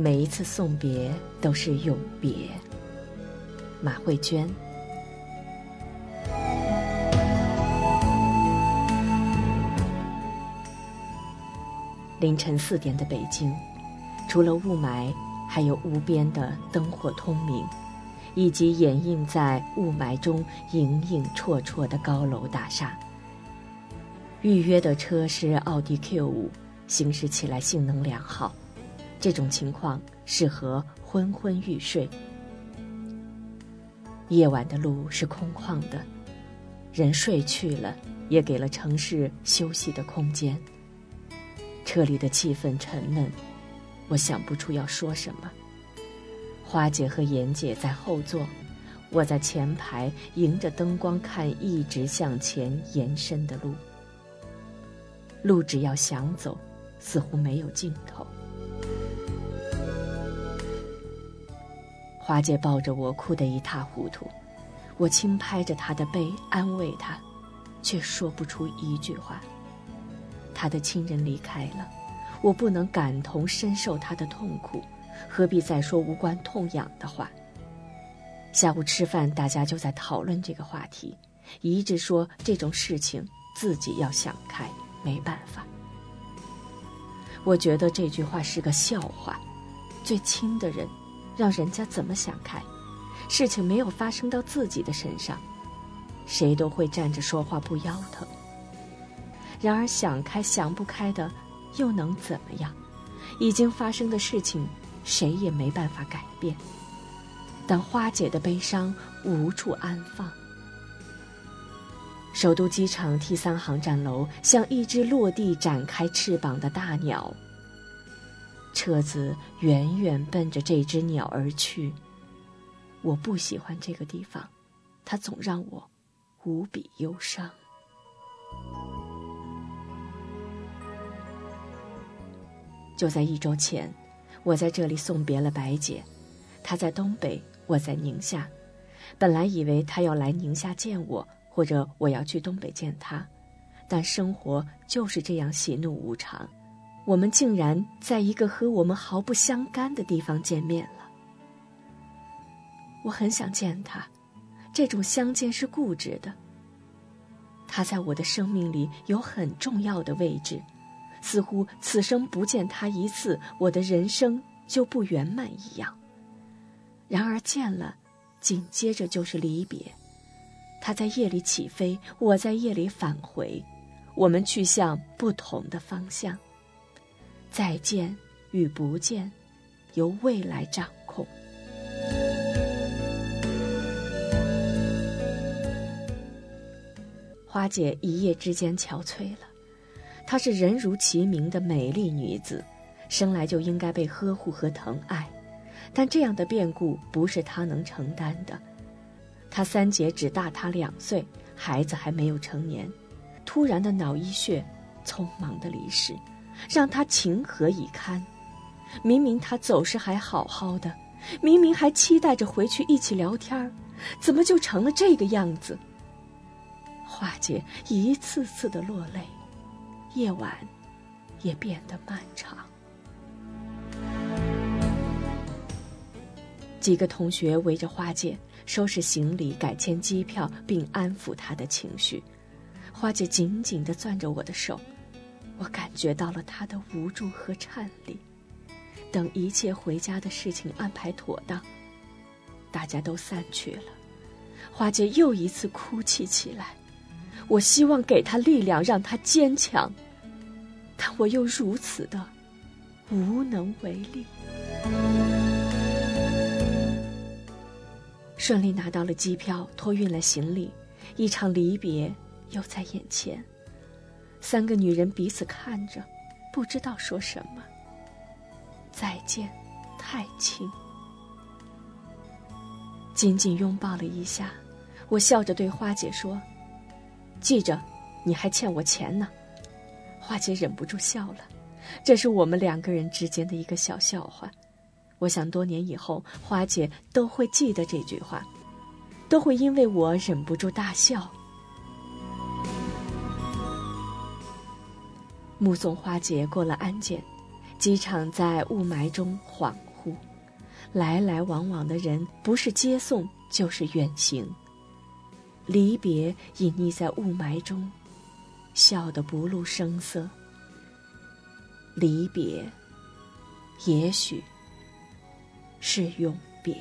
每一次送别都是永别。马慧娟。凌晨四点的北京，除了雾霾，还有无边的灯火通明，以及掩映在雾霾中影影绰绰的高楼大厦。预约的车是奥迪 Q 五，行驶起来性能良好。这种情况适合昏昏欲睡。夜晚的路是空旷的，人睡去了，也给了城市休息的空间。车里的气氛沉闷，我想不出要说什么。花姐和妍姐在后座，我在前排，迎着灯光看一直向前延伸的路。路只要想走，似乎没有尽头。花姐抱着我，哭得一塌糊涂。我轻拍着她的背，安慰她，却说不出一句话。她的亲人离开了，我不能感同身受她的痛苦，何必再说无关痛痒的话？下午吃饭，大家就在讨论这个话题，一致说这种事情自己要想开，没办法。我觉得这句话是个笑话，最亲的人。让人家怎么想开？事情没有发生到自己的身上，谁都会站着说话不腰疼。然而想开想不开的，又能怎么样？已经发生的事情，谁也没办法改变。但花姐的悲伤无处安放。首都机场 T 三航站楼像一只落地展开翅膀的大鸟。车子远远奔着这只鸟而去。我不喜欢这个地方，它总让我无比忧伤。就在一周前，我在这里送别了白姐，她在东北，我在宁夏。本来以为她要来宁夏见我，或者我要去东北见她，但生活就是这样喜怒无常。我们竟然在一个和我们毫不相干的地方见面了。我很想见他，这种相见是固执的。他在我的生命里有很重要的位置，似乎此生不见他一次，我的人生就不圆满一样。然而见了，紧接着就是离别。他在夜里起飞，我在夜里返回，我们去向不同的方向。再见与不见，由未来掌控。花姐一夜之间憔悴了，她是人如其名的美丽女子，生来就应该被呵护和疼爱，但这样的变故不是她能承担的。她三姐只大她两岁，孩子还没有成年，突然的脑溢血，匆忙的离世。让他情何以堪？明明他走时还好好的，明明还期待着回去一起聊天儿怎么就成了这个样子？花姐一次次的落泪，夜晚也变得漫长。几个同学围着花姐收拾行李、改签机票，并安抚她的情绪。花姐紧紧的攥着我的手。我感觉到了他的无助和颤栗。等一切回家的事情安排妥当，大家都散去了，花姐又一次哭泣起来。我希望给她力量，让她坚强，但我又如此的无能为力。顺利拿到了机票，托运了行李，一场离别又在眼前。三个女人彼此看着，不知道说什么。再见，太亲。紧紧拥抱了一下，我笑着对花姐说：“记着，你还欠我钱呢。”花姐忍不住笑了，这是我们两个人之间的一个小笑话。我想多年以后，花姐都会记得这句话，都会因为我忍不住大笑。目送花姐过了安检，机场在雾霾中恍惚来来往往的人，不是接送就是远行。离别隐匿在雾霾中，笑得不露声色。离别，也许是永别。